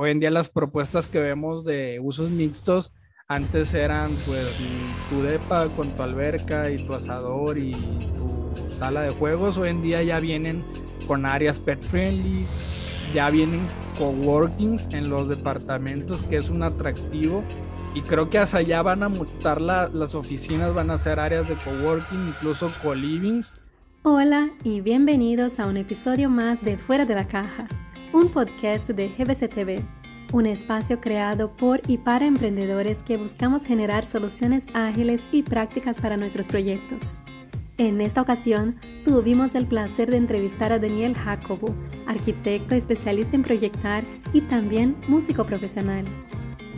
hoy en día las propuestas que vemos de usos mixtos antes eran pues tu depa con tu alberca y tu asador y tu sala de juegos. Hoy en día ya vienen con áreas pet friendly, ya vienen coworkings en los departamentos, que es un atractivo. Y creo que hacia allá van a mutar las oficinas, van a ser áreas de coworking, incluso co-livings. Hola y bienvenidos a un episodio más de Fuera de la Caja, un podcast de GBC TV un espacio creado por y para emprendedores que buscamos generar soluciones ágiles y prácticas para nuestros proyectos. En esta ocasión, tuvimos el placer de entrevistar a Daniel Jacobo, arquitecto especialista en proyectar y también músico profesional.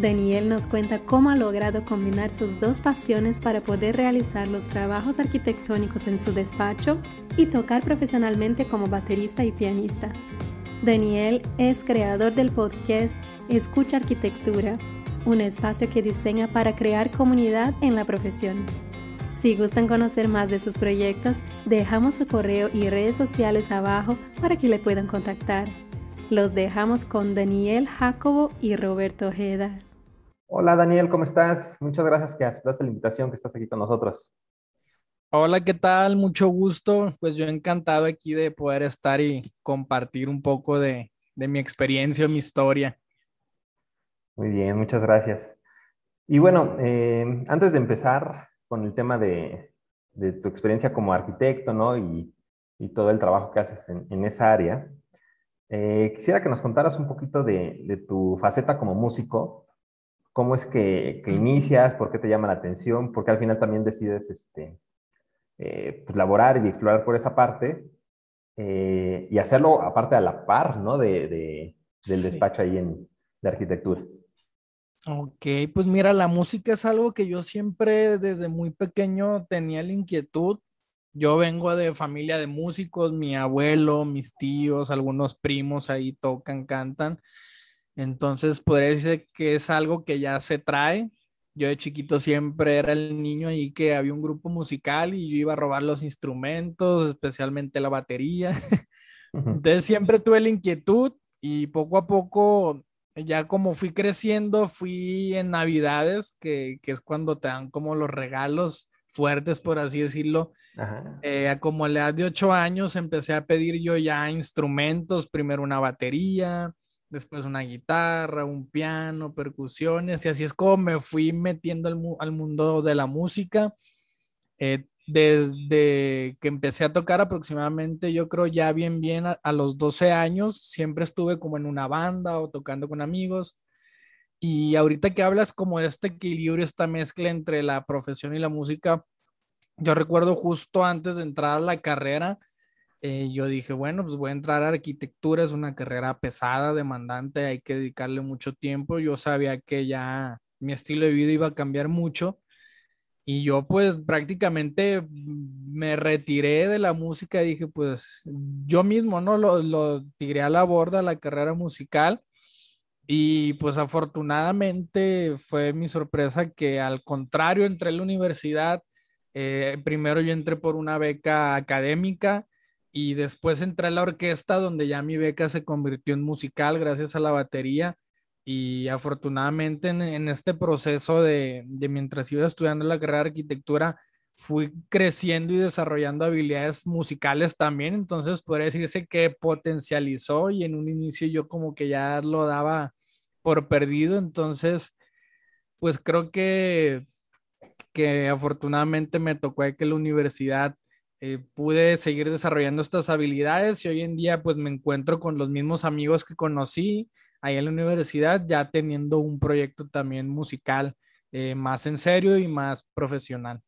Daniel nos cuenta cómo ha logrado combinar sus dos pasiones para poder realizar los trabajos arquitectónicos en su despacho y tocar profesionalmente como baterista y pianista. Daniel es creador del podcast Escucha Arquitectura, un espacio que diseña para crear comunidad en la profesión. Si gustan conocer más de sus proyectos, dejamos su correo y redes sociales abajo para que le puedan contactar. Los dejamos con Daniel Jacobo y Roberto Ojeda. Hola Daniel, ¿cómo estás? Muchas gracias que aceptaste la invitación, que estás aquí con nosotros. Hola, ¿qué tal? Mucho gusto. Pues yo encantado aquí de poder estar y compartir un poco de, mi experiencia, mi historia. Muy bien, muchas gracias. Y bueno, eh, antes de empezar con el tema de, tu experiencia como arquitecto, ¿no? Y, todo el trabajo que haces en, esa área, eh, quisiera que nos contaras un poquito de, tu faceta como músico, cómo es que, que, inicias, por qué te llama la atención, porque al final también decides este, eh, pues, laborar y explorar por esa parte eh, y hacerlo aparte a la par, ¿no? De, del despacho ahí en, de arquitectura. Ok, pues mira, la música es algo que yo siempre desde muy pequeño tenía la inquietud. Yo vengo de familia de músicos, mi abuelo, mis tíos, algunos primos ahí tocan, cantan. Entonces podría decir que es algo que ya se trae. Yo de chiquito siempre era el niño ahí que había un grupo musical y yo iba a robar los instrumentos, especialmente la batería. Entonces siempre tuve la inquietud y poco a poco, ya como fui creciendo, fui en Navidades, que, es cuando te dan como los regalos fuertes, por así decirlo. Eh, como a la edad de ocho años empecé a pedir yo ya instrumentos, primero una batería, después una guitarra, un piano, percusiones, y así es como me fui metiendo al, mundo de la música. Eh, desde que empecé a tocar aproximadamente, yo creo ya bien, bien a, los 12 años, siempre estuve como en una banda o tocando con amigos. Y ahorita que hablas como este equilibrio, esta mezcla entre la profesión y la música, yo recuerdo justo antes de entrar a la carrera, eh, yo dije, bueno, pues voy a entrar a arquitectura, es una carrera pesada, demandante, hay que dedicarle mucho tiempo. Yo sabía que ya mi estilo de vida iba a cambiar mucho y yo pues prácticamente me retiré de la música y dije, pues yo mismo, ¿no? Lo, lo tiré a la borda la carrera musical. Y pues afortunadamente fue mi sorpresa que al contrario entré en la universidad, eh, primero yo entré por una beca académica y después entré a la orquesta donde ya mi beca se convirtió en musical gracias a la batería y afortunadamente en, este proceso de, mientras iba estudiando la carrera de arquitectura fui creciendo y desarrollando habilidades musicales también, entonces podría decirse que potencializó y en un inicio yo como que ya lo daba por perdido, entonces pues creo que que afortunadamente me tocó que la universidad eh, pude seguir desarrollando estas habilidades y hoy en día pues me encuentro con los mismos amigos que conocí ahí en la universidad, ya teniendo un proyecto también musical eh, más en serio y más profesional.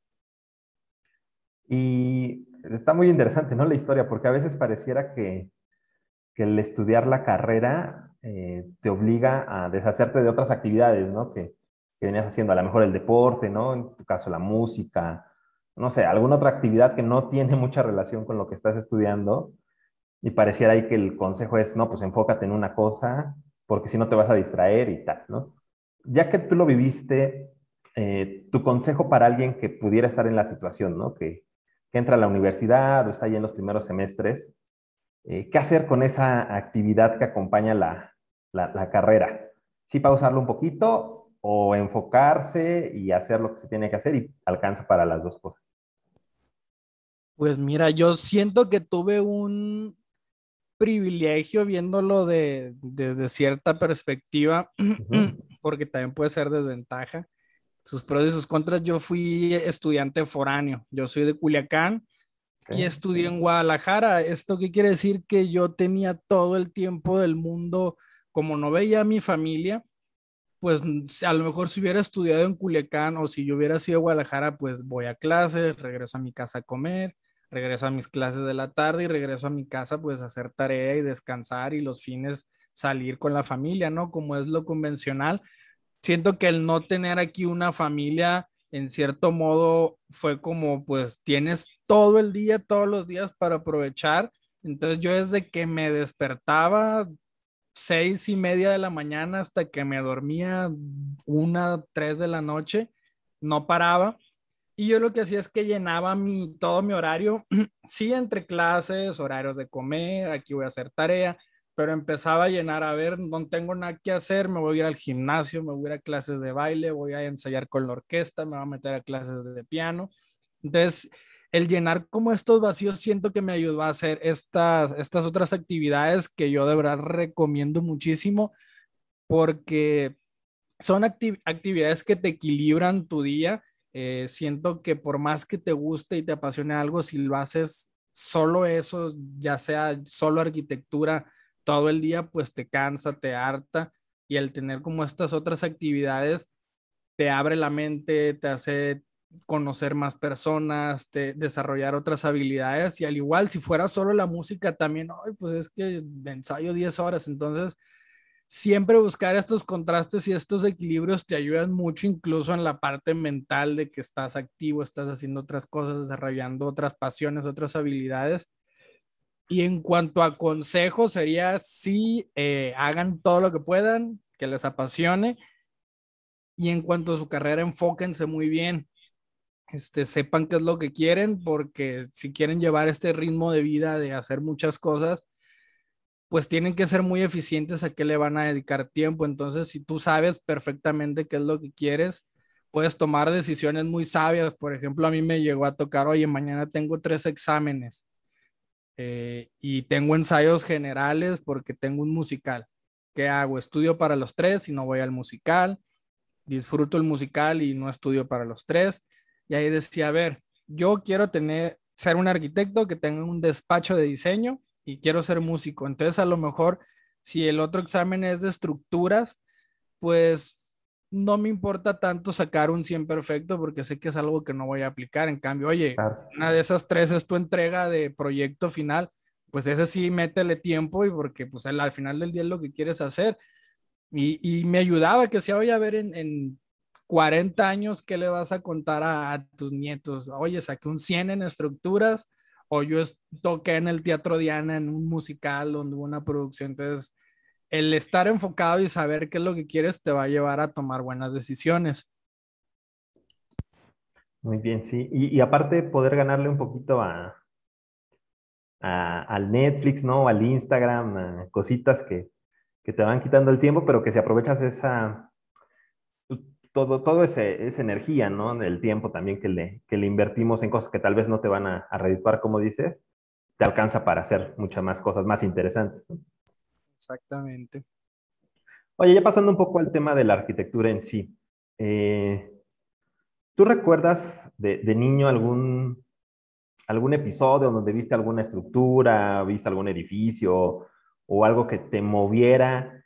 Y está muy interesante, ¿no? La historia, porque a veces pareciera que, que el estudiar la carrera eh, te obliga a deshacerte de otras actividades, ¿no? Que, que venías haciendo, a lo mejor el deporte, ¿no? En tu caso la música, no sé, alguna otra actividad que no tiene mucha relación con lo que estás estudiando y pareciera ahí que el consejo es, no, pues enfócate en una cosa porque si no te vas a distraer y tal, ¿no? Ya que tú lo viviste, eh, tu consejo para alguien que pudiera estar en la situación, ¿no? Que, entra a la universidad o está ahí en los primeros semestres, eh, ¿qué hacer con esa actividad que acompaña la, la, carrera? sí pausarlo un poquito o enfocarse y hacer lo que se tiene que hacer y alcanza para las dos cosas? Pues mira, yo siento que tuve un privilegio viéndolo de, desde cierta perspectiva, porque también puede ser desventaja. Sus pros y sus contras, yo fui estudiante foráneo, yo soy de Culiacán y estudié en Guadalajara. ¿Esto qué quiere decir? Que yo tenía todo el tiempo del mundo, como no veía a mi familia, pues a lo mejor si hubiera estudiado en Culiacán o si yo hubiera sido Guadalajara, pues voy a clases, regreso a mi casa a comer, regreso a mis clases de la tarde y regreso a mi casa pues a hacer tarea y descansar y los fines salir con la familia, ¿no? Como es lo convencional. Siento que el no tener aquí una familia en cierto modo fue como pues tienes todo el día, todos los días para aprovechar. Entonces yo desde que me despertaba seis y media de la mañana hasta que me dormía una, tres de la noche, no paraba. Y yo lo que hacía es que llenaba mi, todo mi horario, sí, entre clases, horarios de comer, aquí voy a hacer tarea, pero empezaba a llenar, a ver, no tengo nada que hacer, me voy a ir al gimnasio, me voy a ir a clases de baile, voy a ensayar con la orquesta, me voy a meter a clases de piano. Entonces, el llenar como estos vacíos siento que me ayudó a hacer estas, estas otras actividades que yo de verdad recomiendo muchísimo porque son actividades que te equilibran tu día. Eh, siento que por más que te guste y te apasione algo, si lo haces solo eso, ya sea solo arquitectura, todo el día, pues te cansa, te harta y el tener como estas otras actividades te abre la mente, te hace conocer más personas, te, desarrollar otras habilidades y al igual si fuera solo la música también, pues es que ensayo 10 horas, entonces siempre buscar estos contrastes y estos equilibrios te ayudan mucho incluso en la parte mental de que estás activo, estás haciendo otras cosas, desarrollando otras pasiones, otras habilidades y en cuanto a consejos, sería sí, eh, hagan todo lo que puedan, que les apasione. Y en cuanto a su carrera, enfóquense muy bien. Este, sepan qué es lo que quieren, porque si quieren llevar este ritmo de vida de hacer muchas cosas, pues tienen que ser muy eficientes a qué le van a dedicar tiempo. Entonces, si tú sabes perfectamente qué es lo que quieres, puedes tomar decisiones muy sabias. Por ejemplo, a mí me llegó a tocar, oye, mañana tengo tres exámenes eh, y tengo ensayos generales porque tengo un musical. ¿Qué hago? Estudio para los tres y no voy al musical. Disfruto el musical y no estudio para los tres. Y ahí decía, a ver, yo quiero tener, ser un arquitecto que tenga un despacho de diseño y quiero ser músico. Entonces, a lo mejor, si el otro examen es de estructuras, pues no me importa tanto sacar un 100 perfecto porque sé que es algo que no voy a aplicar. En cambio, oye, una de esas tres es tu entrega de proyecto final, pues ese sí métele tiempo y porque pues al, final del día es lo que quieres hacer. Y, me ayudaba que si voy a ver en, en 40 años, ¿qué le vas a contar a, tus nietos? Oye, saqué un 100 en estructuras o yo toqué en el Teatro Diana en un musical donde hubo una producción. Entonces, el estar enfocado y saber qué es lo que quieres te va a llevar a tomar buenas decisiones. Muy bien, sí. Y, aparte poder ganarle un poquito a, al Netflix, ¿no? Al Instagram, cositas que, te van quitando el tiempo, pero que si aprovechas esa, todo, todo ese, esa energía, ¿no? Del tiempo también que le, que le invertimos en cosas que tal vez no te van a, a como dices, te alcanza para hacer muchas más cosas más interesantes. ¿no? Exactamente. Oye, ya pasando un poco al tema de la arquitectura en sí. Eh, ¿Tú recuerdas de, niño algún, algún episodio donde viste alguna estructura, viste algún edificio o algo que te moviera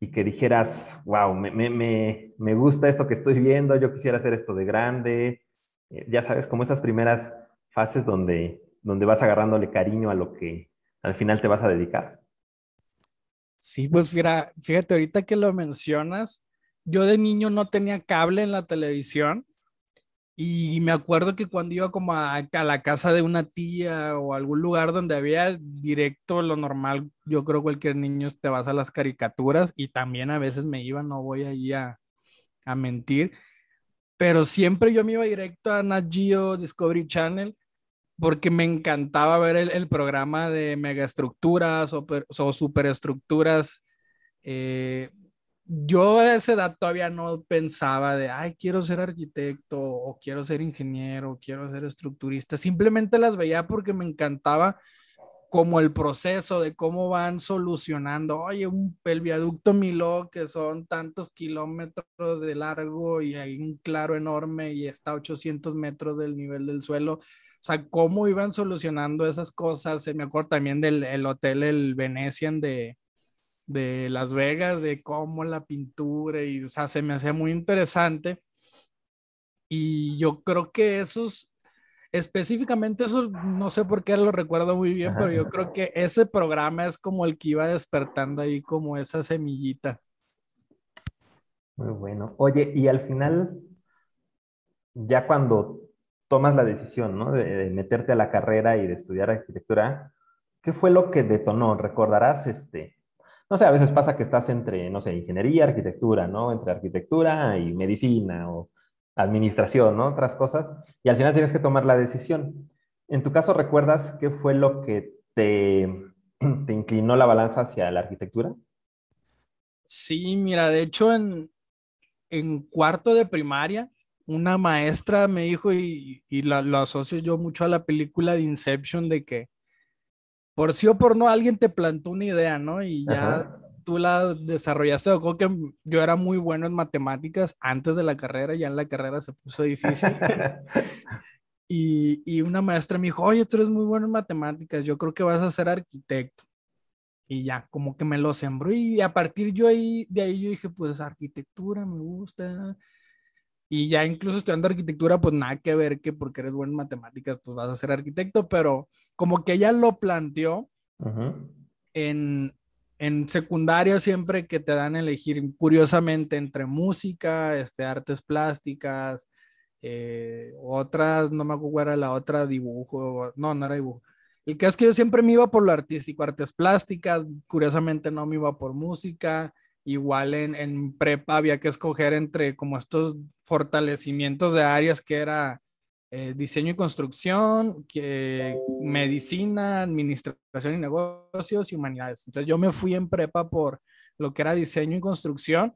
y que dijeras, wow, me, gusta esto que estoy viendo, yo quisiera hacer esto de grande? Eh, ya sabes, como esas primeras fases donde, donde vas agarrándole cariño a lo que al final te vas a dedicar. Sí, pues mira, fíjate, ahorita que lo mencionas, yo de niño no tenía cable en la televisión y me acuerdo que cuando iba como a, la casa de una tía o algún lugar donde había directo lo normal, yo creo cualquier niño te vas a las caricaturas y también a veces me iba, no voy allí a, a mentir, pero siempre yo me iba directo a Nat Geo Discovery Channel porque me encantaba ver el, programa de megaestructuras o, o superestructuras. Eh, yo a esa edad todavía no pensaba de, ay, quiero ser arquitecto o quiero ser ingeniero, o quiero ser estructurista. Simplemente las veía porque me encantaba como el proceso de cómo van solucionando, oye, un, el viaducto Miló que son tantos kilómetros de largo y hay un claro enorme y está a 800 metros del nivel del suelo. O sea, cómo iban solucionando esas cosas. Se me acuerdo también del el hotel, el Venetian de, de Las Vegas, de cómo la pintura, y o sea, se me hacía muy interesante. Y yo creo que esos, específicamente esos, no sé por qué lo recuerdo muy bien, pero yo creo que ese programa es como el que iba despertando ahí como esa semillita. Muy bueno. Oye, y al final, ya cuando tomas la decisión, ¿no? De, de meterte a la carrera y de estudiar arquitectura, ¿qué fue lo que detonó? ¿Recordarás este, no sé, a veces pasa que estás entre, no sé, ingeniería, arquitectura, ¿no? Entre arquitectura y medicina o administración, ¿no? Otras cosas. Y al final tienes que tomar la decisión. En tu caso, ¿recuerdas qué fue lo que te, te inclinó la balanza hacia la arquitectura? Sí, mira, de hecho en, en cuarto de primaria, una maestra me dijo, y, y lo asocio yo mucho a la película de Inception, de que por sí o por no, alguien te plantó una idea, ¿no? Y ya tú la desarrollaste. Creo que yo era muy bueno en matemáticas antes de la carrera, ya en la carrera se puso difícil. y, y, una maestra me dijo, oye, tú eres muy bueno en matemáticas, yo creo que vas a ser arquitecto. Y ya, como que me lo sembró y a partir yo ahí, de ahí yo dije, pues arquitectura me gusta. Y ya incluso estudiando arquitectura, pues nada que ver que porque eres bueno en matemáticas, pues vas a ser arquitecto, pero como que ella lo planteó en, en secundaria siempre que te dan a elegir, curiosamente, entre música, este, artes plásticas, eh, otras, no me acuerdo era la otra, dibujo, no, no era dibujo. El que es que yo siempre me iba por lo artístico, artes plásticas, curiosamente no me iba por música, igual en, en prepa había que escoger entre como estos fortalecimientos de áreas que era eh, diseño y construcción, que, medicina, administración y negocios y humanidades. Entonces yo me fui en prepa por lo que era diseño y construcción.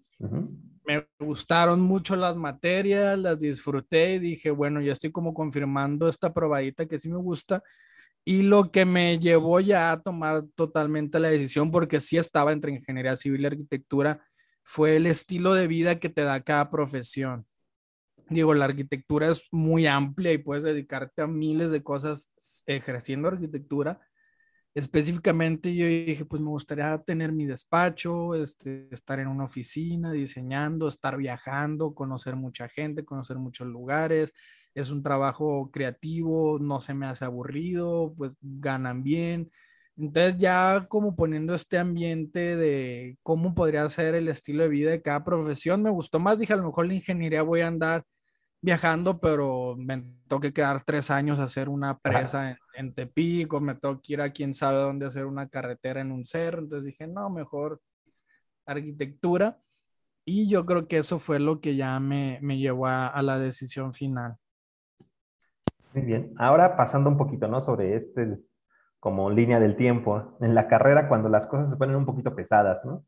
Me gustaron mucho las materias, las disfruté y dije, bueno, ya estoy como confirmando esta probadita que sí me gusta. Y lo que me llevó ya a tomar totalmente la decisión, porque sí estaba entre ingeniería civil y arquitectura, fue el estilo de vida que te da cada profesión. Digo, la arquitectura es muy amplia y puedes dedicarte a miles de cosas ejerciendo arquitectura. Específicamente yo dije, pues me gustaría tener mi despacho, este, estar en una oficina diseñando, estar viajando, conocer mucha gente, conocer muchos lugares, es un trabajo creativo, no se me hace aburrido, pues ganan bien. Entonces ya como poniendo este ambiente de cómo podría ser el estilo de vida de cada profesión, me gustó más. Dije, a lo mejor la ingeniería voy a andar viajando, pero me tengo que quedar tres años a hacer una presa en, en, Tepic, o me tengo que ir a quién sabe dónde hacer una carretera en un cerro. Entonces dije, no, mejor arquitectura. Y yo creo que eso fue lo que ya me, me llevó a, a la decisión final. Muy bien. Ahora pasando un poquito, ¿no? Sobre este, como línea del tiempo, en la carrera cuando las cosas se ponen un poquito pesadas, ¿no?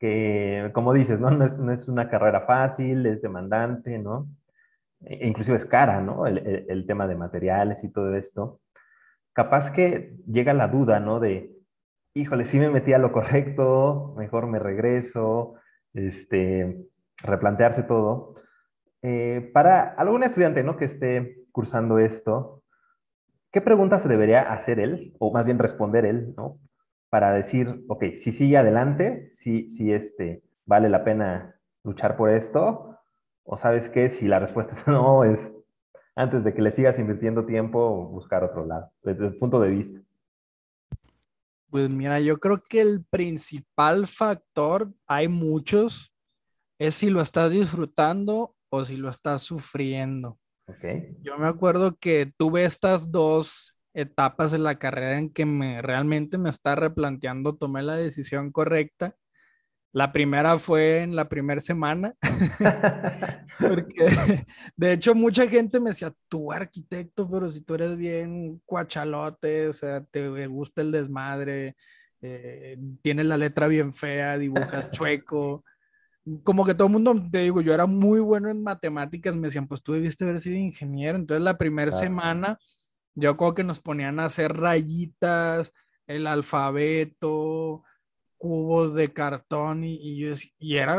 Que, como dices, ¿no? No es, no es una carrera fácil, es demandante, ¿no? E inclusive es cara, ¿no? El, tema de materiales y todo esto. Capaz que llega la duda, ¿no? De, híjole, sí me metí a lo correcto, mejor me regreso, este, replantearse todo. Eh, para algún estudiante, ¿no? Que esté cursando esto, ¿qué preguntas se debería hacer él, o más bien responder él, ¿no? Para decir, ok, si sigue adelante, si, si este, vale la pena luchar por esto, o sabes qué, si la respuesta es no, es antes de que le sigas invirtiendo tiempo, buscar otro lado, desde el punto de vista. Pues mira, yo creo que el principal factor, hay muchos, es si lo estás disfrutando o si lo estás sufriendo. Okay. Yo me acuerdo que tuve estas dos etapas en la carrera en que me realmente me está replanteando, tomé la decisión correcta. La primera fue en la primera semana, porque de hecho mucha gente me decía, tú arquitecto, pero si tú eres bien cuachalote, o sea, te gusta el desmadre, eh, tienes la letra bien fea, dibujas chueco, como que todo el mundo, te digo, yo era muy bueno en matemáticas, me decían, pues tú debiste haber sido ingeniero. Entonces la primera semana, yo creo que nos ponían a hacer rayitas, el alfabeto, cubos de cartón y, y, yo, y era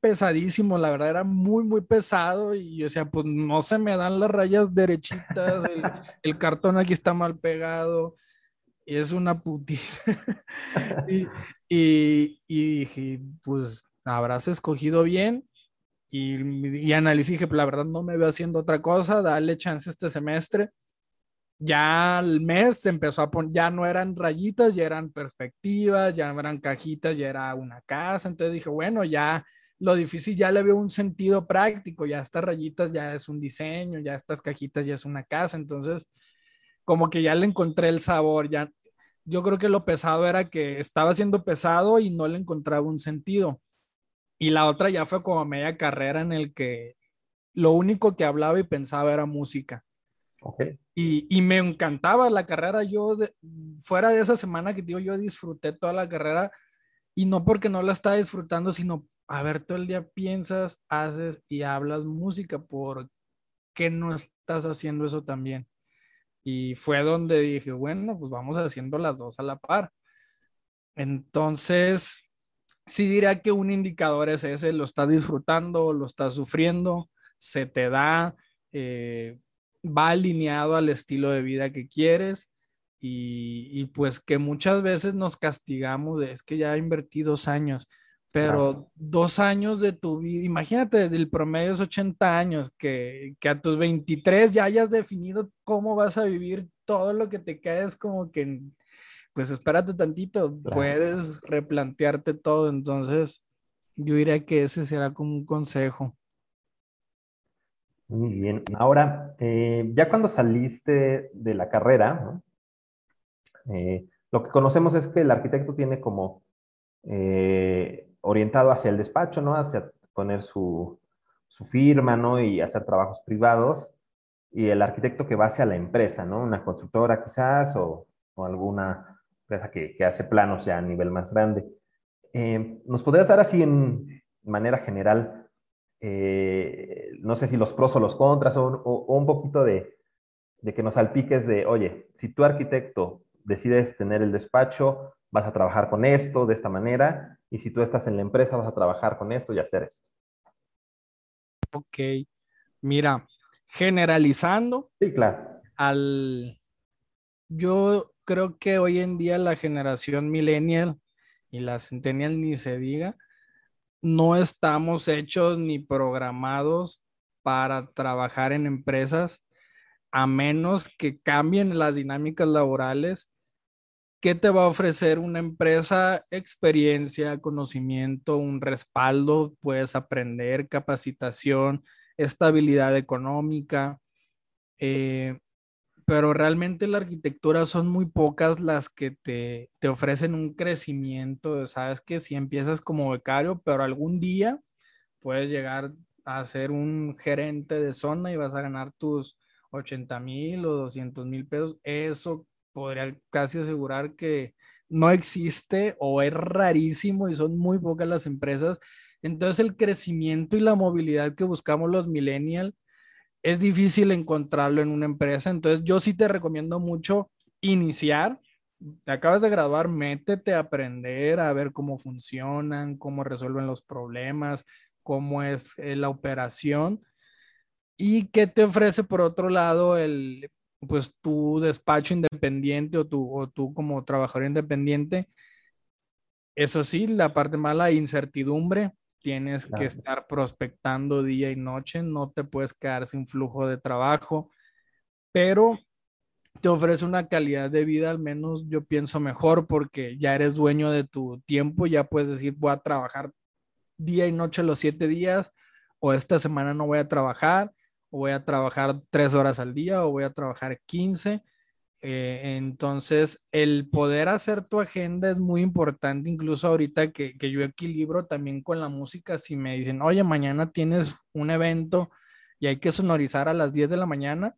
pesadísimo, la verdad era muy, muy pesado y yo decía, pues no se me dan las rayas derechitas, el, el cartón aquí está mal pegado y es una putiza. y, y, y, dije, pues habrás escogido bien y, y analicé, dije, la verdad no me veo haciendo otra cosa, dale chance este semestre. Ya al mes empezó a poner, ya no eran rayitas, ya eran perspectivas, ya no eran cajitas, ya era una casa. Entonces dije, bueno, ya lo difícil ya le veo un sentido práctico, ya estas rayitas ya es un diseño, ya estas cajitas ya es una casa, entonces como que ya le encontré el sabor, ya yo creo que lo pesado era que estaba siendo pesado y no le encontraba un sentido. Y la otra ya fue como media carrera en el que lo único que hablaba y pensaba era música. Y, y, me encantaba la carrera. Yo, fuera de esa semana que digo, yo disfruté toda la carrera y no porque no la estaba disfrutando, sino a ver, todo el día piensas, haces y hablas música, ¿por qué no estás haciendo eso también? Y fue donde dije, bueno, pues vamos haciendo las dos a la par. Entonces, sí diría que un indicador es ese, lo estás disfrutando, lo estás sufriendo, se te da, eh, va alineado al estilo de vida que quieres y, y, pues que muchas veces nos castigamos de es que ya he invertido dos años pero dos años de tu vida, imagínate, el promedio es 80 años, que, que, a tus 23 ya hayas definido cómo vas a vivir todo lo que te caes, como que, pues espérate tantito, puedes replantearte todo, entonces yo diría que ese será como un consejo. Muy bien, ahora, eh, ya cuando saliste de la carrera, eh, lo que conocemos es que el arquitecto tiene como... Eh, orientado hacia el despacho, ¿no? Hacia poner su, firma, ¿no? Y hacer trabajos privados. Y el arquitecto que va hacia la empresa, ¿no? Una constructora quizás o, alguna empresa que, hace planos ya a nivel más grande. ¿Nos podrías dar así en manera general, eh, no sé si los pros o los contras o, un poquito de, de que nos salpiques de, oye, si tu arquitecto decides tener el despacho, vas a trabajar con esto de esta manera, y si tú estás en la empresa vas a trabajar con esto y hacer esto. Ok, mira, generalizando. Sí, claro. Al, yo creo que hoy en día la generación millennial y la centennial ni se diga, no estamos hechos ni programados para trabajar en empresas a menos que cambien las dinámicas laborales ¿Qué te va a ofrecer una empresa? Experiencia, conocimiento, un respaldo, puedes aprender, capacitación, estabilidad económica. Eh, pero realmente la arquitectura son muy pocas las que te, te ofrecen un crecimiento. Sabes que si empiezas como becario, pero algún día puedes llegar a ser un gerente de zona y vas a ganar tus 80 mil o 200 mil pesos. Eso podría casi asegurar que no existe o es rarísimo y son muy pocas las empresas. Entonces el crecimiento y la movilidad que buscamos los millennials es difícil encontrarlo en una empresa. Entonces yo sí te recomiendo mucho iniciar. Te acabas de graduar, métete a aprender, a ver cómo funcionan, cómo resuelven los problemas, cómo es eh, la operación. ¿Y qué te ofrece por otro lado el pues tu despacho independiente o tú, o tú como trabajador independiente, eso sí, la parte mala, incertidumbre, tienes que estar prospectando día y noche, no te puedes quedar sin flujo de trabajo, pero te ofrece una calidad de vida, al menos yo pienso mejor, porque ya eres dueño de tu tiempo, ya puedes decir, voy a trabajar día y noche los siete días, o esta semana no voy a trabajar, o voy a trabajar tres horas al día o voy a trabajar 15. Eh, entonces, el poder hacer tu agenda es muy importante, incluso ahorita que, que, yo equilibro también con la música, si me dicen, oye, mañana tienes un evento y hay que sonorizar a las 10 de la mañana,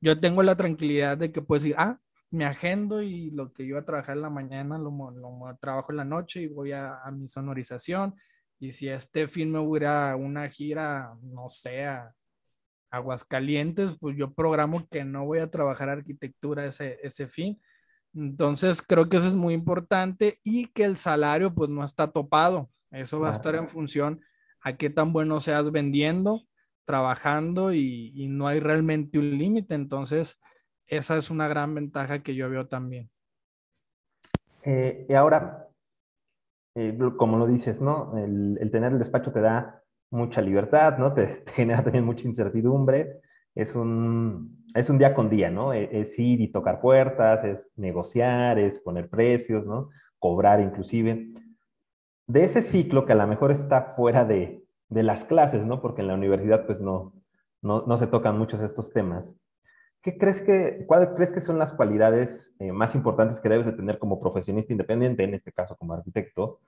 yo tengo la tranquilidad de que puedo decir, ah, me agendo y lo que iba a trabajar en la mañana lo, lo, trabajo en la noche y voy a, a mi sonorización Y si este fin me hubiera una gira, no sé, a Aguascalientes, pues yo programo que no voy a trabajar arquitectura ese, ese fin. Entonces creo que eso es muy importante y que el salario pues no está topado. Eso va a estar en función a qué tan bueno seas vendiendo, trabajando y, no hay realmente un límite. Entonces esa es una gran ventaja que yo veo también. Eh, y ahora, eh, como lo dices, ¿no? El, tener el despacho te da mucha libertad, ¿no? Te, genera también mucha incertidumbre. Es un, es un día con día, ¿no? Es, es, ir y tocar puertas, es negociar, es poner precios, ¿no? Cobrar inclusive. De ese ciclo que a lo mejor está fuera de, de las clases, ¿no? Porque en la universidad pues no, no, no se tocan muchos estos temas. ¿Qué crees que, cuáles crees que son las cualidades eh, más importantes que debes de tener como profesionista independiente, en este caso como arquitecto,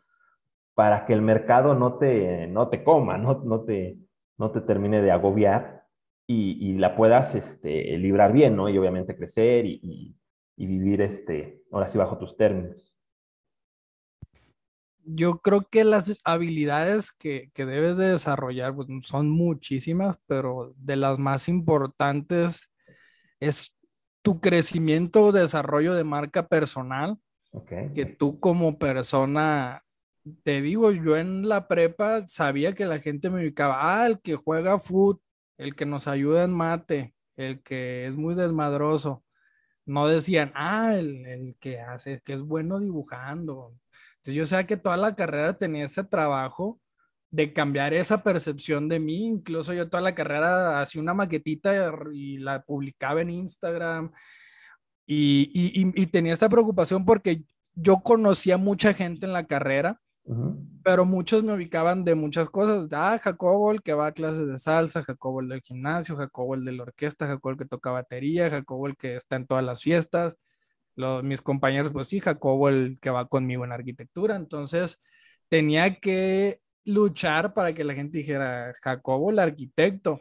para que el mercado no te, no te coma, no, no, te, no te termine de agobiar y, y la puedas este, librar bien, ¿no? Y obviamente crecer y, y, y, vivir, este, ahora sí, bajo tus términos. Yo creo que las habilidades que, que debes de desarrollar pues, son muchísimas, pero de las más importantes es tu crecimiento o desarrollo de marca personal. Que tú como persona, te digo, yo en la prepa sabía que la gente me ubicaba, ah, el que juega foot, el que nos ayuda en mate, el que es muy desmadroso. No decían, ah, el, el que hace, que es bueno dibujando. Entonces yo sé que toda la carrera tenía ese trabajo de cambiar esa percepción de mí. Incluso yo toda la carrera hacía una maquetita y la publicaba en Instagram y, y, y, tenía esta preocupación porque yo conocía mucha gente en la carrera, pero muchos me ubicaban de muchas cosas. Ah, Jacobo, el que va a clases de salsa, Jacobo, el del gimnasio, Jacobo, el de la orquesta, Jacobo, el que toca batería, Jacobo, el que está en todas las fiestas. Los, mis compañeros, pues sí, Jacobo, el que va conmigo en arquitectura. Entonces, tenía que luchar para que la gente dijera, Jacobo, el arquitecto.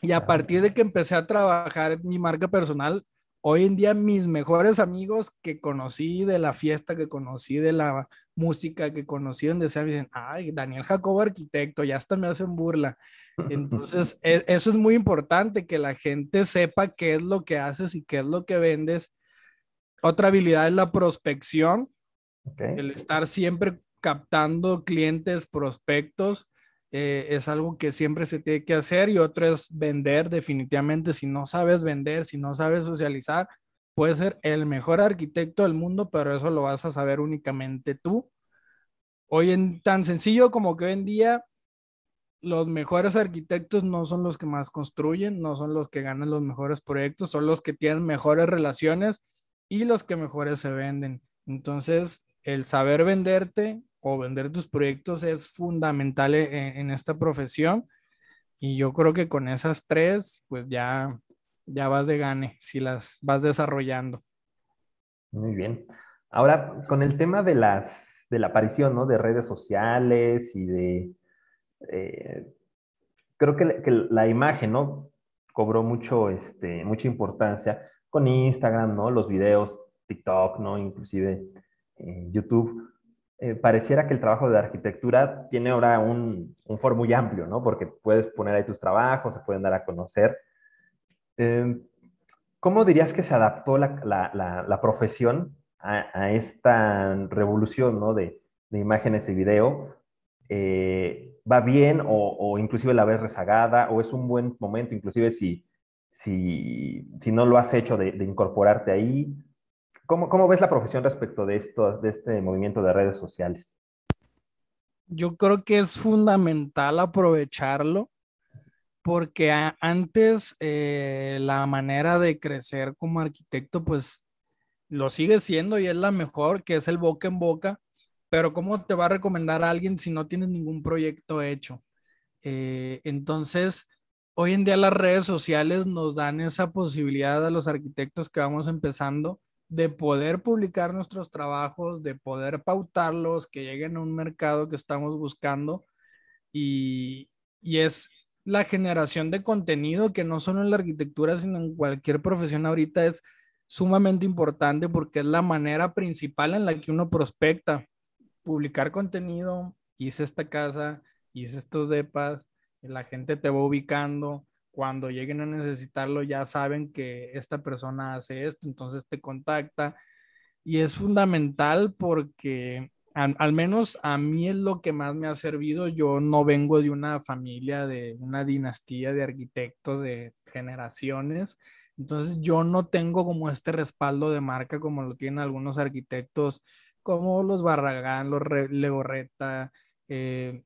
Y a partir de que empecé a trabajar mi marca personal, hoy en día mis mejores amigos que conocí de la fiesta, que conocí de la música, que conocí donde sea, me dicen, ay, Daniel Jacobo, arquitecto, ya hasta me hacen burla. Entonces, e, eso es muy importante, que la gente sepa qué es lo que haces y qué es lo que vendes. Otra habilidad es la prospección, el estar siempre captando clientes, prospectos, eh, es algo que siempre se tiene que hacer y otro es vender definitivamente. Si no sabes vender, si no sabes socializar, puedes ser el mejor arquitecto del mundo, pero eso lo vas a saber únicamente tú. Hoy en tan sencillo como que hoy en día los mejores arquitectos no son los que más construyen, no son los que ganan los mejores proyectos, son los que tienen mejores relaciones y los que mejores se venden. Entonces, el saber venderte o vender tus proyectos es fundamental e, en, esta profesión. Y yo creo que con esas tres, pues ya, ya vas de gane si las vas desarrollando. Muy bien. Ahora, con el tema de, las, de la aparición ¿no? de redes sociales y de... Eh, creo que, que, la imagen, ¿no? Cobró mucho, este, mucha importancia con Instagram, ¿no? Los videos, TikTok, ¿no? Inclusive eh, YouTube. Eh, pareciera que el trabajo de arquitectura tiene ahora un, un foro muy amplio, ¿no? Porque puedes poner ahí tus trabajos, se pueden dar a conocer. Eh, ¿Cómo dirías que se adaptó la, la, la, profesión a, a, esta revolución, ¿no? De, de imágenes y video. Eh, ¿Va bien o, o, inclusive la ves rezagada o es un buen momento, inclusive si, si, si no lo has hecho de, de incorporarte ahí? ¿Cómo, ves la profesión respecto de, esto, de este movimiento de redes sociales? Yo creo que es fundamental aprovecharlo porque antes eh, la manera de crecer como arquitecto pues lo sigue siendo y es la mejor, que es el boca en boca, pero ¿cómo te va a recomendar a alguien si no tienes ningún proyecto hecho? Eh, entonces, hoy en día las redes sociales nos dan esa posibilidad a los arquitectos que vamos empezando de poder publicar nuestros trabajos, de poder pautarlos, que lleguen a un mercado que estamos buscando y, es la generación de contenido que no solo en la arquitectura, sino en cualquier profesión ahorita es sumamente importante porque es la manera principal en la que uno prospecta, publicar contenido, hice esta casa, hice estos depas, la gente te va ubicando, cuando lleguen a necesitarlo ya saben que esta persona hace esto, entonces te contacta y es fundamental porque al, menos a mí es lo que más me ha servido. Yo no vengo de una familia, de una dinastía de arquitectos de generaciones. Entonces yo no tengo como este respaldo de marca como lo tienen algunos arquitectos como los Barragán, los Legorreta, eh,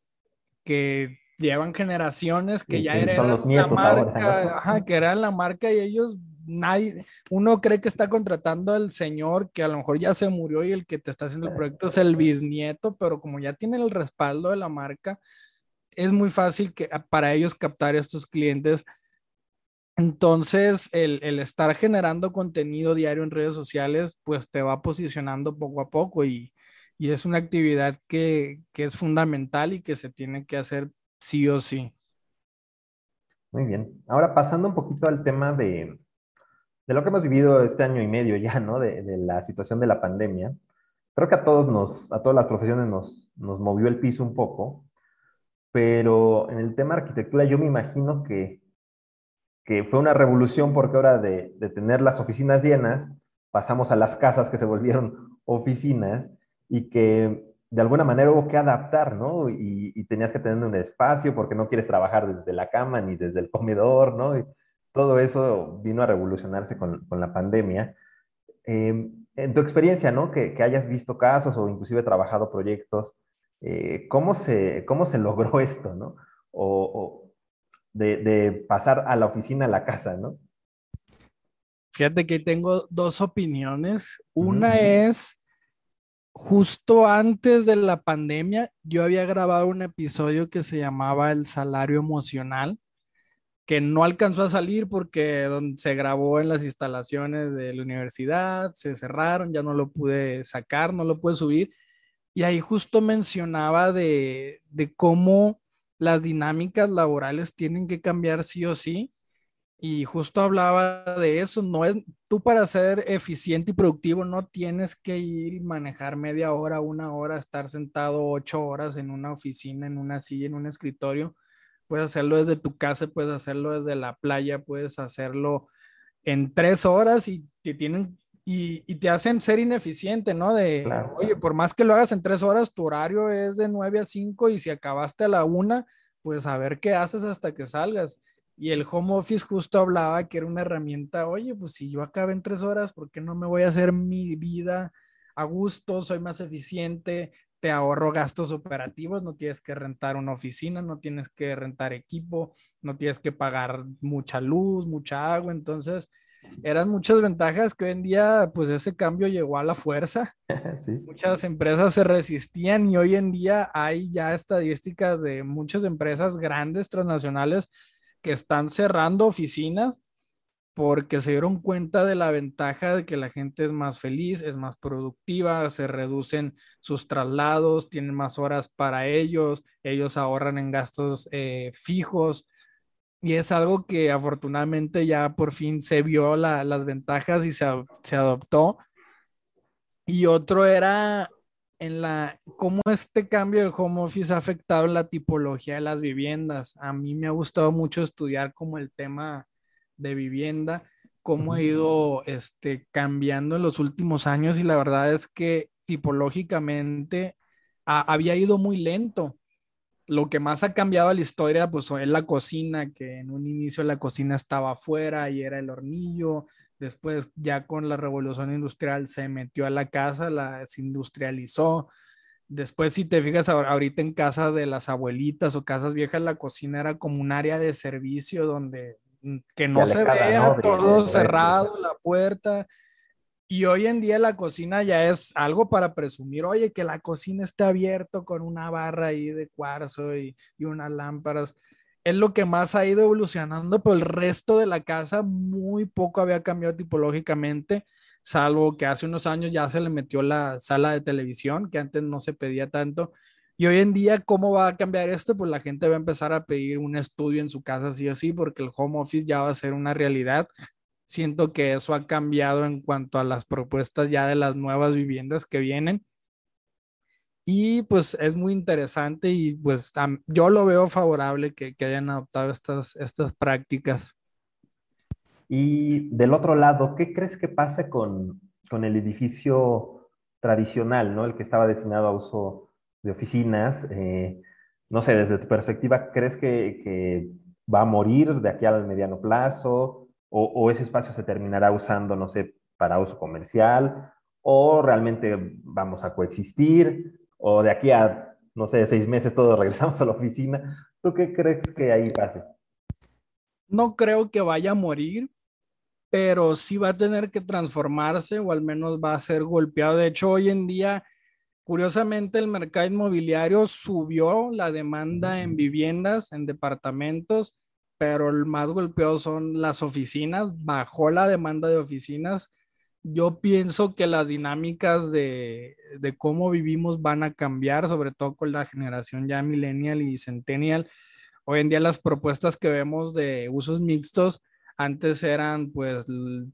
que llevan generaciones que ya eran la marca, que eran la marca y ellos nadie, uno cree que está contratando al señor que a lo mejor ya se murió y el que te está haciendo el proyecto es el bisnieto, pero como ya tienen el respaldo de la marca, es muy fácil que para ellos captar a estos clientes. Entonces, el, el, estar generando contenido diario en redes sociales, pues te va posicionando poco a poco y, y es una actividad que, que es fundamental y que se tiene que hacer sí o sí. Muy bien. Ahora pasando un poquito al tema de, de lo que hemos vivido este año y medio ya, ¿no? De, de, la situación de la pandemia. Creo que a todos nos, a todas las profesiones nos, nos movió el piso un poco, pero en el tema arquitectura yo me imagino que, que fue una revolución porque ahora de, de tener las oficinas llenas, pasamos a las casas que se volvieron oficinas y que de alguna manera hubo que adaptar, ¿no? Y, y, tenías que tener un espacio porque no quieres trabajar desde la cama ni desde el comedor, ¿no? Y todo eso vino a revolucionarse con, con la pandemia. Eh, en tu experiencia, ¿no? Que, que, hayas visto casos o inclusive trabajado proyectos, eh, ¿cómo, se, ¿cómo se logró esto, ¿no? O, o de, de, pasar a la oficina a la casa, ¿no? Fíjate que tengo dos opiniones. Una uh -huh. es justo antes de la pandemia, yo había grabado un episodio que se llamaba El salario emocional, que no alcanzó a salir porque se grabó en las instalaciones de la universidad, se cerraron, ya no lo pude sacar, no lo pude subir. Y ahí justo mencionaba de, cómo las dinámicas laborales tienen que cambiar sí o sí y justo hablaba de eso, no es, tú para ser eficiente y productivo no tienes que ir manejar media hora, una hora, estar sentado ocho horas en una oficina, en una silla, en un escritorio. Puedes hacerlo desde tu casa, puedes hacerlo desde la playa, puedes hacerlo en tres horas y te tienen y, y te hacen ser ineficiente, ¿no? De, claro. oye, por más que lo hagas en tres horas, tu horario es de nueve a cinco y si acabaste a la una, pues a ver qué haces hasta que salgas y el home office justo hablaba que era una herramienta, oye, pues si yo acabé en tres horas, ¿por qué no me voy a hacer mi vida a gusto? Soy más eficiente, te ahorro gastos operativos, no tienes que rentar una oficina, no tienes que rentar equipo, no tienes que pagar mucha luz, mucha agua, entonces eran muchas ventajas que hoy en día, pues ese cambio llegó a la fuerza. Sí. Muchas empresas se resistían y hoy en día hay ya estadísticas de muchas empresas grandes transnacionales que están cerrando oficinas porque se dieron cuenta de la ventaja de que la gente es más feliz, es más productiva, se reducen sus traslados, tienen más horas para ellos, ellos ahorran en gastos eh, fijos y es algo que afortunadamente ya por fin se vio la, las ventajas y se, se adoptó. Y otro era en la cómo este cambio del home office ha afectado la tipología de las viviendas. A mí me ha gustado mucho estudiar como el tema de vivienda, cómo ha ido este, cambiando en los últimos años y la verdad es que tipológicamente a, había ido muy lento. Lo que más ha cambiado a la historia pues es la cocina, que en un inicio la cocina estaba afuera y era el hornillo, Después, ya con la revolución industrial, se metió a la casa, la se industrializó. Después, si te fijas ahorita en casas de las abuelitas o casas viejas, la cocina era como un área de servicio donde mm, que no se vea todo cerrado, la puerta. Y hoy en día la cocina ya es algo para presumir, oye, que la cocina esté abierto con una barra ahí de cuarzo y, y unas lámparas es lo que más ha ido evolucionando, pero el resto de la casa muy poco había cambiado tipológicamente, salvo que hace unos años ya se le metió la sala de televisión, que antes no se pedía tanto. Y hoy en día, ¿cómo va a cambiar esto? Pues la gente va a empezar a pedir un estudio en su casa sí o sí, porque el home office ya va a ser una realidad. Siento que eso ha cambiado en cuanto a las propuestas ya de las nuevas viviendas que vienen Y pues es muy interesante y pues yo lo veo favorable que, que hayan adoptado estas, estas prácticas. Y del otro lado, ¿qué crees que pase con, con el edificio tradicional, ¿no? El que estaba destinado a uso de oficinas. Eh, no sé, desde tu perspectiva, ¿crees que, va a morir de aquí al mediano plazo? O, o, ese espacio se terminará usando, no sé, para uso comercial? ¿O realmente vamos a coexistir? ¿O de aquí a, no sé, seis meses todos regresamos a la oficina? ¿Tú qué crees que ahí pase? No creo que vaya a morir, pero sí va a tener que transformarse o al menos va a ser golpeado. De hecho, hoy en día, curiosamente, el mercado inmobiliario subió la demanda en viviendas, en departamentos, pero el más golpeado son las oficinas, bajó la demanda de oficinas. Yo pienso que las dinámicas de, cómo vivimos van a cambiar, sobre todo con la generación ya millennial y centennial. Hoy en día las propuestas que vemos de usos mixtos, antes eran pues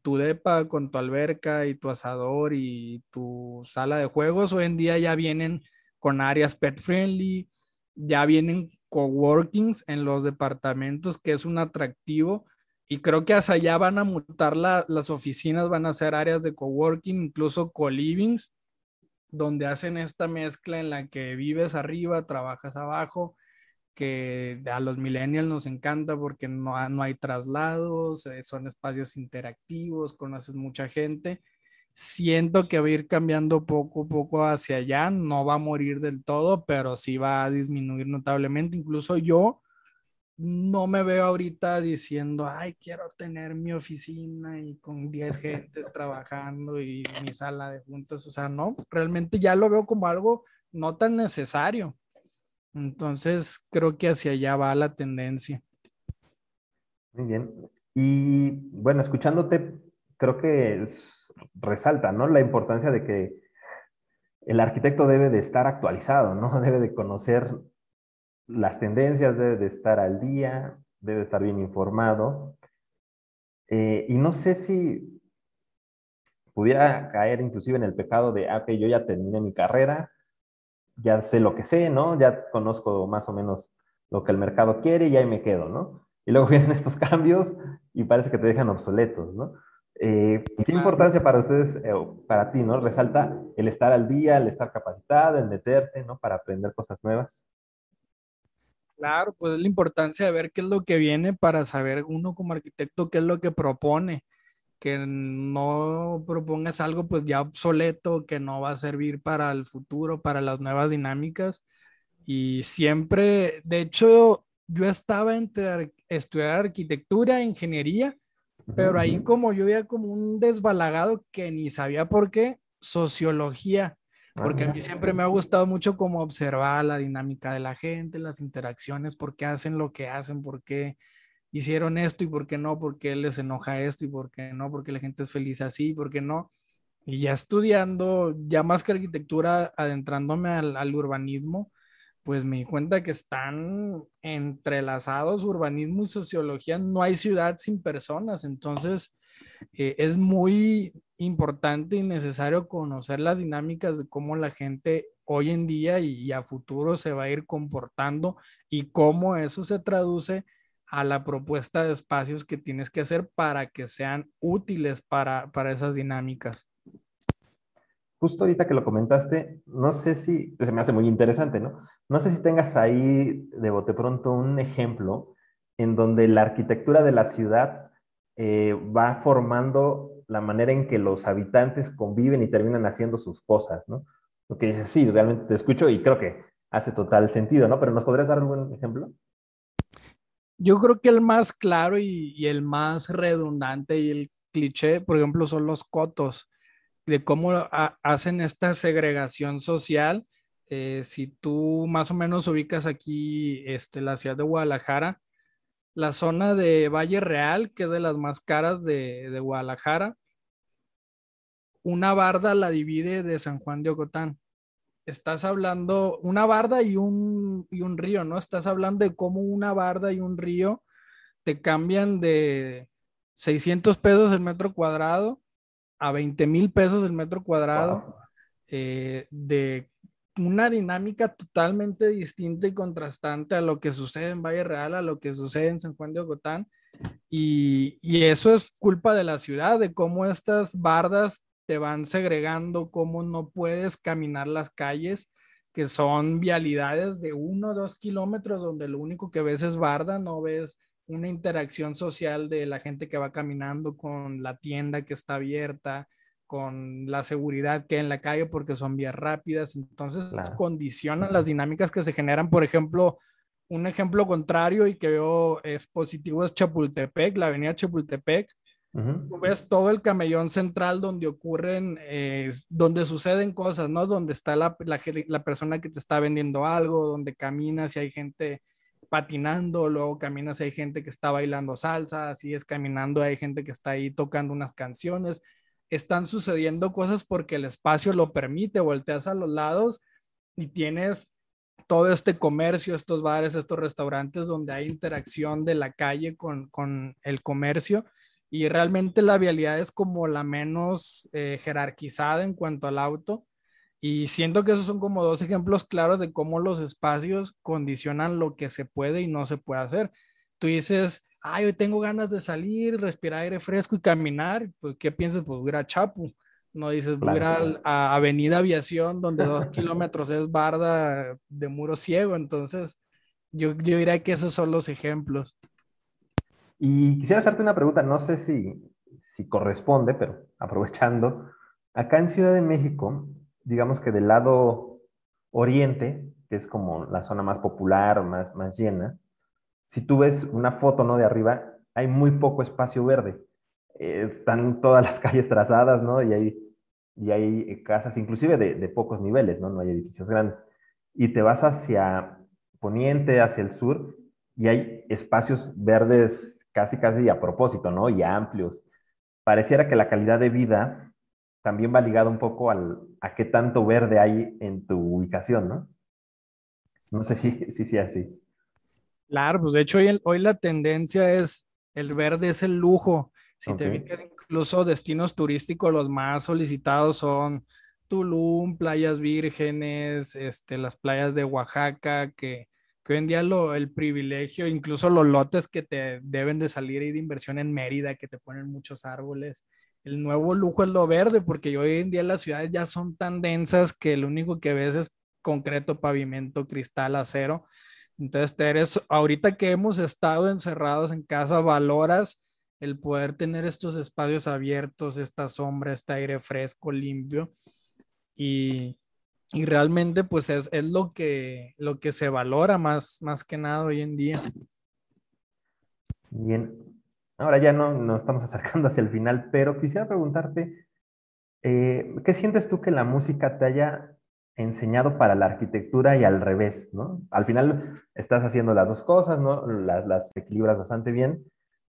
tu depa con tu alberca y tu asador y tu sala de juegos. Hoy en día ya vienen con áreas pet friendly, ya vienen coworkings en los departamentos, que es un atractivo. Y creo que hacia allá van a mutar las oficinas, van a ser áreas de coworking, incluso co-livings, donde hacen esta mezcla en la que vives arriba, trabajas abajo que a los millennials nos encanta porque no, no hay traslados, eh, son espacios interactivos, conoces mucha gente. Siento que va a ir cambiando poco a poco hacia allá, no va a morir del todo, pero sí va a disminuir notablemente. Incluso yo no me veo ahorita diciendo, ay, quiero tener mi oficina y con 10 gente trabajando y mi sala de juntas. O sea, no, realmente ya lo veo como algo no tan necesario. Entonces, creo que hacia allá va la tendencia. Muy bien. Y bueno, escuchándote, creo que resalta, ¿no? La importancia de que el arquitecto debe de estar actualizado, ¿no? Debe de conocer las tendencias, debe de estar al día, debe de estar bien informado. Eh, y no sé si pudiera caer inclusive en el pecado de, ah, ok, yo ya terminé mi carrera, ya sé lo que sé, ¿no? Ya conozco más o menos lo que el mercado quiere y ahí me quedo, ¿no? Y luego vienen estos cambios y parece que te dejan obsoletos, ¿no? Eh, ¿Qué importancia para ustedes, eh, para ti, ¿no? Resalta el estar al día, el estar capacitado, el meterte, ¿no? Para aprender cosas nuevas. Claro, pues es la importancia de ver qué es lo que viene para saber uno como arquitecto qué es lo que propone que no propongas algo pues ya obsoleto, que no va a servir para el futuro, para las nuevas dinámicas. Y siempre, de hecho, yo estaba entre estudiar arquitectura ingeniería, pero ahí como yo veía como un desbalagado que ni sabía por qué, sociología, porque a mí siempre me ha gustado mucho como observar la dinámica de la gente, las interacciones, por qué hacen lo que hacen, por qué hicieron esto y por qué no, por qué les enoja esto y por qué no, porque la gente es feliz así, por qué no. Y ya estudiando, ya más que arquitectura, adentrándome al, urbanismo, pues me di cuenta que están entrelazados urbanismo y sociología. No hay ciudad sin personas, entonces eh, es muy importante y necesario conocer las dinámicas de cómo la gente hoy en día y a futuro se va a ir comportando y cómo eso se traduce a la propuesta de espacios que tienes que hacer para que sean útiles para, esas dinámicas. Justo ahorita que lo comentaste, no sé si, se me hace muy interesante, ¿no? No sé si tengas ahí de bote pronto un ejemplo en donde la arquitectura de la ciudad eh, va formando la manera en que los habitantes conviven y terminan haciendo sus cosas, ¿no? Lo que dices, sí, realmente te escucho y creo que hace total sentido, ¿no? Pero ¿nos podrías dar algún ejemplo? Yo creo que el más claro y, el más redundante y el cliché, por ejemplo, son los cotos, de cómo hacen esta segregación social. Eh, si tú más o menos ubicas aquí este, la ciudad de Guadalajara, la zona de Valle Real, que es de las más caras de, de Guadalajara, una barda la divide de San Juan de Ocotán estás hablando una barda y un, y un río, ¿no? Estás hablando de cómo una barda y un río te cambian de 600 pesos el metro cuadrado a 20 mil pesos el metro cuadrado, eh, de una dinámica totalmente distinta y contrastante a lo que sucede en Valle Real, a lo que sucede en San Juan de Ogotán. Y, y eso es culpa de la ciudad, de cómo estas bardas te van segregando, cómo no puedes caminar las calles, que son vialidades de uno o dos kilómetros donde lo único que ves es barda, no ves una interacción social de la gente que va caminando con la tienda que está abierta, con la seguridad que hay en la calle porque son vías rápidas, entonces condicionan las dinámicas que se generan. Por ejemplo, un ejemplo contrario y que veo es positivo es Chapultepec, la avenida Chapultepec. ves todo el camellón central donde ocurren, eh, donde suceden cosas, ¿no? Donde está la, la, la, persona que te está vendiendo algo, donde caminas y hay gente patinando, luego caminas y hay gente que está bailando salsa, así es caminando, hay gente que está ahí tocando unas canciones están sucediendo cosas porque el espacio lo permite, volteas a los lados y tienes todo este comercio, estos bares, estos restaurantes donde hay interacción de la calle con, el comercio y realmente la vialidad es como la menos eh, jerarquizada en cuanto al auto. Y siento que esos son como dos ejemplos claros de cómo los espacios condicionan lo que se puede y no se puede hacer. Tú dices, ay, hoy tengo ganas de salir, respirar aire fresco y caminar, pues, ¿qué piensas? Pues voy a Chapu. No dices, voy a, Avenida Aviación, donde dos kilómetros es barda de muro ciego. Entonces, yo, yo diría que esos son los ejemplos. Y quisiera hacerte una pregunta, no sé si, si corresponde, pero aprovechando, acá en Ciudad de México, digamos que del lado oriente, que es como la zona más popular, más, más llena, si tú ves una foto ¿no? de arriba, hay muy poco espacio verde. Eh, están todas las calles trazadas, ¿no? Y hay, y hay casas, inclusive de, pocos niveles, ¿no? No hay edificios grandes. Y te vas hacia poniente, hacia el sur, y hay espacios verdes casi, casi a propósito, ¿no? Y amplios. Pareciera que la calidad de vida también va ligada un poco al, a qué tanto verde hay en tu ubicación, ¿no? No sé si sí, sí, así. Claro, pues de hecho hoy, hoy la tendencia es el verde es el lujo. Si te fijas, incluso destinos turísticos los más solicitados son Tulum, playas vírgenes, este, las playas de Oaxaca, que, hoy en día lo, el privilegio, incluso los lotes que te deben de salir ahí de inversión en Mérida, que te ponen muchos árboles. El nuevo lujo es lo verde, porque hoy en día las ciudades ya son tan densas que lo único que ves es concreto, pavimento, cristal, acero. Entonces, eres, ahorita que hemos estado encerrados en casa, valoras el poder tener estos espacios abiertos, esta sombra, este aire fresco, limpio. Y, y realmente, pues es, es, lo, que, lo que se valora más, más que nada hoy en día. Bien, ahora ya no nos estamos acercando hacia el final, pero quisiera preguntarte, eh, ¿qué sientes tú que la música te haya enseñado para la arquitectura y al revés, ¿no? Al final estás haciendo las dos cosas, ¿no? Las, equilibras bastante bien,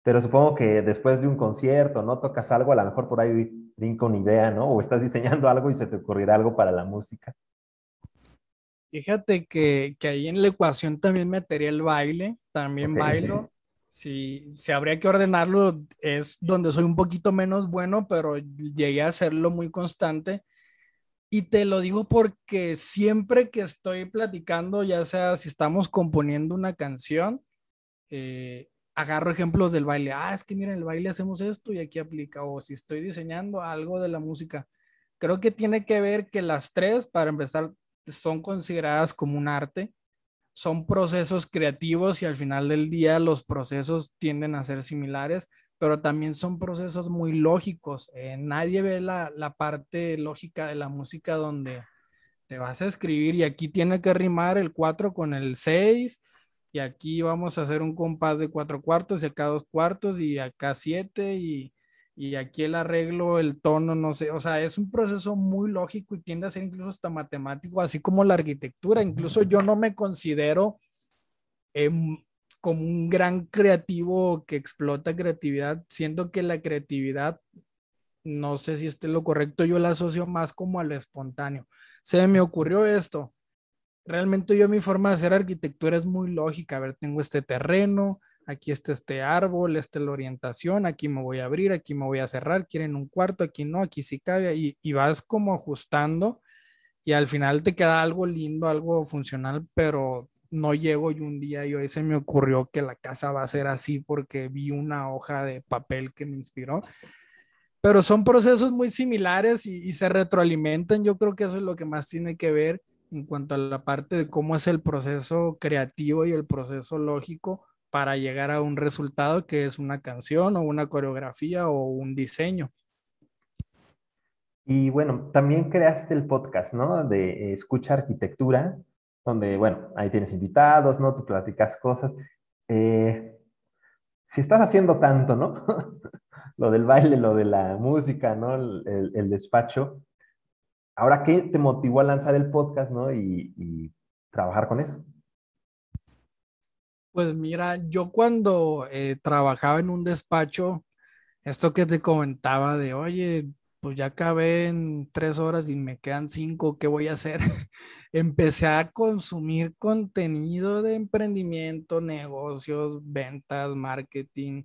pero supongo que después de un concierto, ¿no? Tocas algo, a lo mejor por ahí brinca una idea, ¿no? O estás diseñando algo y se te ocurrirá algo para la música. Fíjate que, que ahí en la ecuación también metería el baile, también bailo. Si, si habría que ordenarlo, es donde soy un poquito menos bueno, pero llegué a hacerlo muy constante y te lo digo porque siempre que estoy platicando, ya sea si estamos componiendo una canción, eh, agarro ejemplos del baile. Ah, es que miren, el baile hacemos esto y aquí aplica. O si estoy diseñando algo de la música. Creo que tiene que ver que las tres, para empezar, son consideradas como un arte. Son procesos creativos y al final del día los procesos tienden a ser similares, pero también son procesos muy lógicos. Eh, nadie ve la, la, parte lógica de la música donde te vas a escribir y aquí tiene que rimar el 4 con el 6 y aquí vamos a hacer un compás de cuatro cuartos y acá dos cuartos y acá siete y, y aquí el arreglo, el tono, no sé, o sea, es un proceso muy lógico y tiende a ser incluso hasta matemático, así como la arquitectura. Incluso yo no me considero... Eh, como un gran creativo que explota creatividad, siento que la creatividad, no sé si esté lo correcto, yo la asocio más como al espontáneo. Se me ocurrió esto. Realmente yo mi forma de hacer arquitectura es muy lógica. A ver, tengo este terreno, aquí está este árbol, esta es la orientación, aquí me voy a abrir, aquí me voy a cerrar, quieren un cuarto, aquí no, aquí sí cabe, y, y vas como ajustando y al final te queda algo lindo, algo funcional, pero no llego y un día y hoy se me ocurrió que la casa va a ser así porque vi una hoja de papel que me inspiró. Pero son procesos muy similares y, y se retroalimentan. Yo creo que eso es lo que más tiene que ver en cuanto a la parte de cómo es el proceso creativo y el proceso lógico para llegar a un resultado que es una canción o una coreografía o un diseño. Y bueno, también creaste el podcast, ¿no? De Escucha Arquitectura, donde, bueno, ahí tienes invitados, ¿no? Tú platicas cosas. Eh, si estás haciendo tanto, ¿no? lo del baile, lo de la música, ¿no? El, el, despacho. Ahora, ¿qué te motivó a lanzar el podcast, ¿no? Y, y trabajar con eso. Pues mira, yo cuando eh, trabajaba en un despacho, esto que te comentaba de, oye, pues ya acabé en tres horas y me quedan cinco, ¿qué voy a hacer? Empecé a consumir contenido de emprendimiento, negocios, ventas, marketing,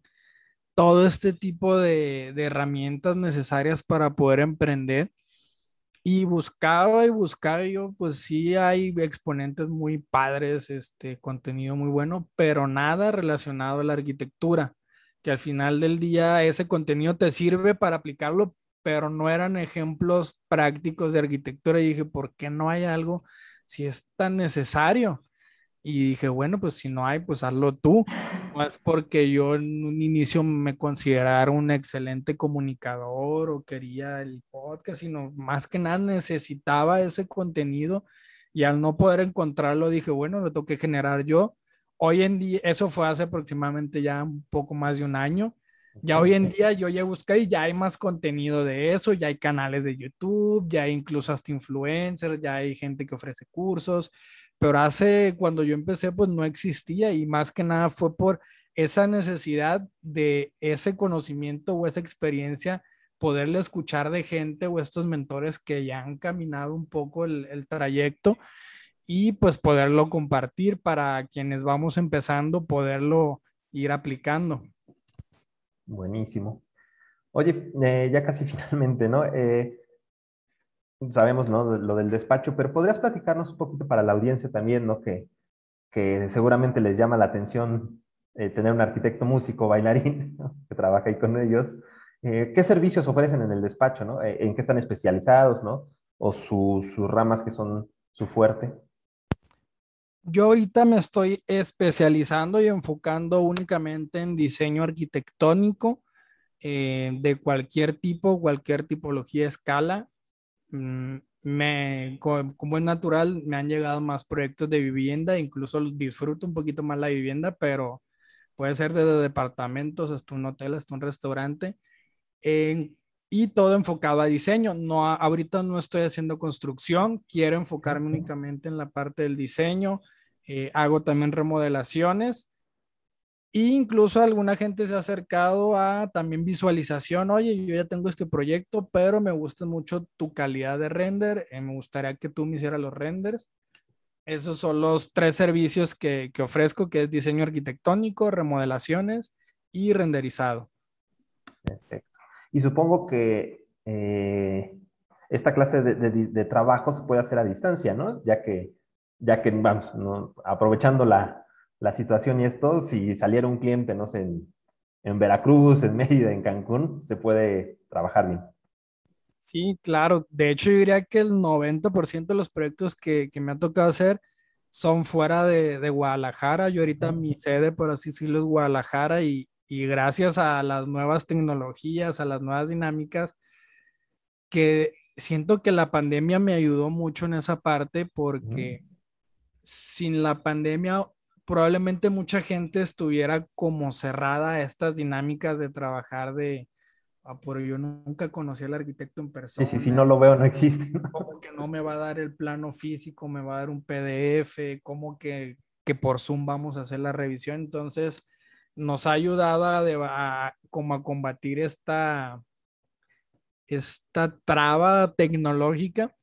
todo este tipo de, herramientas necesarias para poder emprender. Y buscaba y buscaba yo, pues sí hay exponentes muy padres, este contenido muy bueno, pero nada relacionado a la arquitectura, que al final del día ese contenido te sirve para aplicarlo, pero no eran ejemplos prácticos de arquitectura. Y dije, ¿por qué no hay algo si es tan necesario? Y dije, bueno, pues si no hay, pues hazlo tú. No es porque yo en un inicio me considerara un excelente comunicador o quería el podcast, sino más que nada necesitaba ese contenido y al no poder encontrarlo dije, bueno, lo tengo que generar yo. Hoy en día, eso fue hace aproximadamente ya un poco más de un año. Ya hoy en día yo ya busqué y ya hay más contenido de eso, ya hay canales de YouTube, ya hay incluso hasta influencers, ya hay gente que ofrece cursos, pero hace cuando yo empecé pues no existía y más que nada fue por esa necesidad de ese conocimiento o esa experiencia, poderle escuchar de gente o estos mentores que ya han caminado un poco el, el trayecto y pues poderlo compartir para quienes vamos empezando, poderlo ir aplicando. Buenísimo. Oye, eh, ya casi finalmente, ¿no? Eh, sabemos ¿no? lo del despacho, pero podrías platicarnos un poquito para la audiencia también, ¿no? Que, que seguramente les llama la atención eh, tener un arquitecto músico, bailarín, que trabaja ahí con ellos. Eh, ¿Qué servicios ofrecen en el despacho, ¿no? ¿En qué están especializados, ¿no? O sus ramas que son su fuerte. Yo ahorita me estoy especializando y enfocando únicamente en diseño arquitectónico de cualquier tipo, cualquier tipología, escala. Mm, me, como es natural, me han llegado más proyectos de vivienda, incluso disfruto un poquito más la vivienda, pero puede ser desde departamentos hasta un hotel, hasta un restaurante, y todo enfocado a diseño. No, ahorita no estoy haciendo construcción, quiero enfocarme únicamente en la parte del diseño, eh, hago también remodelaciones incluso alguna gente se ha acercado a también visualización. Oye, yo ya tengo este proyecto, pero me gusta mucho tu calidad de render. Eh, me gustaría que tú me hicieras los renders. Esos son los tres servicios que, que ofrezco, que es diseño arquitectónico, remodelaciones y renderizado. Perfecto. Y supongo que eh, esta clase de, de, de, trabajo se puede hacer a distancia, ¿no? Ya que, ya que vamos, ¿no? aprovechando la, la situación y esto, si saliera un cliente, no sé, en, en Veracruz, en Mérida, en Cancún, se puede trabajar bien. Sí, claro. De hecho, yo diría que el 90% de los proyectos que, que, me ha tocado hacer son fuera de, de Guadalajara. Yo ahorita mi sede, por así decirlo, es Guadalajara y, y, gracias a las nuevas tecnologías, a las nuevas dinámicas, que siento que la pandemia me ayudó mucho en esa parte porque sin la pandemia probablemente mucha gente estuviera como cerrada a estas dinámicas de trabajar de, ah, por yo nunca conocí al arquitecto en persona. Sí, sí, si no lo veo, no existe. Como que no me va a dar el plano físico, me va a dar un PDF, como que, que por Zoom vamos a hacer la revisión. Entonces, nos ha ayudado a, como a combatir esta, esta traba tecnológica.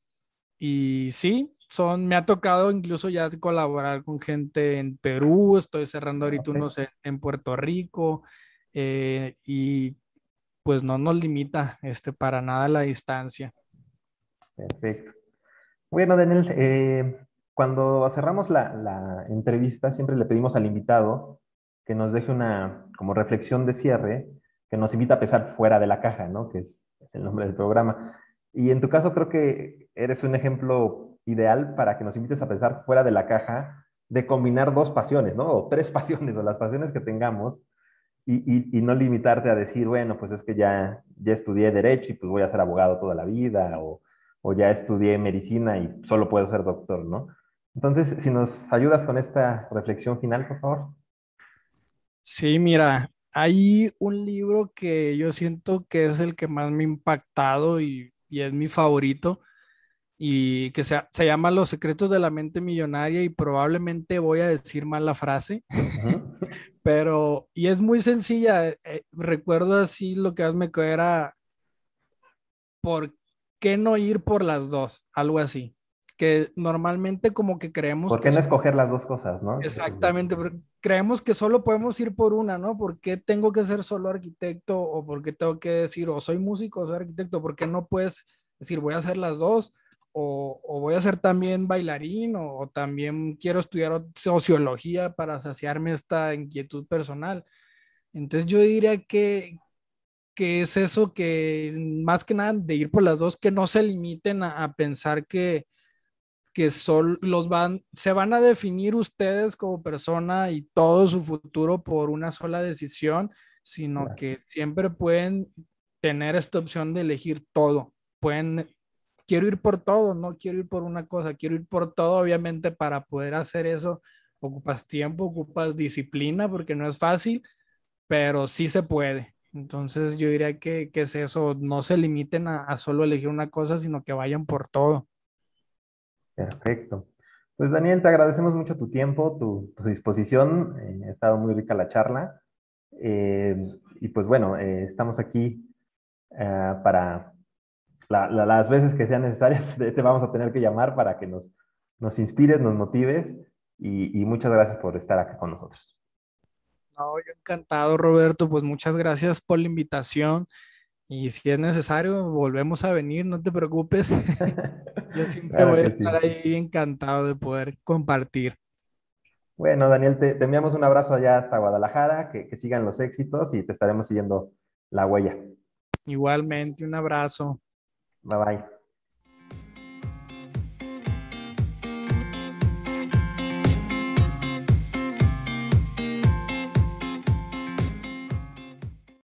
Y sí, son, me ha tocado incluso ya colaborar con gente en Perú, estoy cerrando ahorita unos en, Puerto Rico eh, y pues no nos limita este, para nada la distancia. Perfecto. Bueno, Daniel, eh, cuando cerramos la, entrevista, siempre le pedimos al invitado que nos deje una como reflexión de cierre, que nos invita a pensar fuera de la caja, ¿no? Que es, el nombre del programa. Y en tu caso creo que eres un ejemplo ideal para que nos invites a pensar fuera de la caja de combinar dos pasiones, ¿no? O tres pasiones, o las pasiones que tengamos, y, no limitarte a decir, bueno, pues es que ya, ya estudié derecho y pues voy a ser abogado toda la vida, o, o ya estudié medicina y solo puedo ser doctor, ¿no? Entonces, si nos ayudas con esta reflexión final, por favor. Sí, mira, hay un libro que yo siento que es el que más me ha impactado y, es mi favorito y que se, se, llama Los secretos de la mente millonaria y probablemente voy a decir mal la frase, pero y es muy sencilla. Eh, eh, recuerdo así lo que me era ¿por qué no ir por las dos? Algo así que normalmente como que creemos... ¿Por qué no escoger las dos cosas, no? Exactamente, creemos que solo podemos ir por una, ¿no? ¿Por qué tengo que ser solo arquitecto o por qué tengo que decir o soy músico o soy arquitecto? ¿Por qué no puedes decir voy a hacer las dos? O, o voy a ser también bailarín o, o, también quiero estudiar sociología para saciarme esta inquietud personal. Entonces yo diría que, que es eso que más que nada de ir por las dos, que no se limiten a, a pensar que, que son, los van, se van a definir ustedes como persona y todo su futuro por una sola decisión, sino que siempre pueden tener esta opción de elegir todo. Pueden, quiero ir por todo, no quiero ir por una cosa, quiero ir por todo, obviamente para poder hacer eso ocupas tiempo, ocupas disciplina, porque no es fácil, pero sí se puede. Entonces yo diría que, que es eso, no se limiten a, solo elegir una cosa, sino que vayan por todo. Perfecto. Pues Daniel, te agradecemos mucho tu tiempo, tu, disposición. Eh, ha estado muy rica la charla. Eh, y pues bueno, eh, estamos aquí para las veces que sean necesarias. Te, vamos a tener que llamar para que nos, nos inspires, nos motives. Y, y muchas gracias por estar acá con nosotros. No, yo encantado, Roberto. Pues muchas gracias por la invitación. Y si es necesario, volvemos a venir, no te preocupes. Yo siempre voy a estar ahí encantado de poder compartir. Bueno, Daniel, te, enviamos un abrazo allá hasta Guadalajara, que, que sigan los éxitos y te estaremos siguiendo la huella. Igualmente, un abrazo. Bye bye.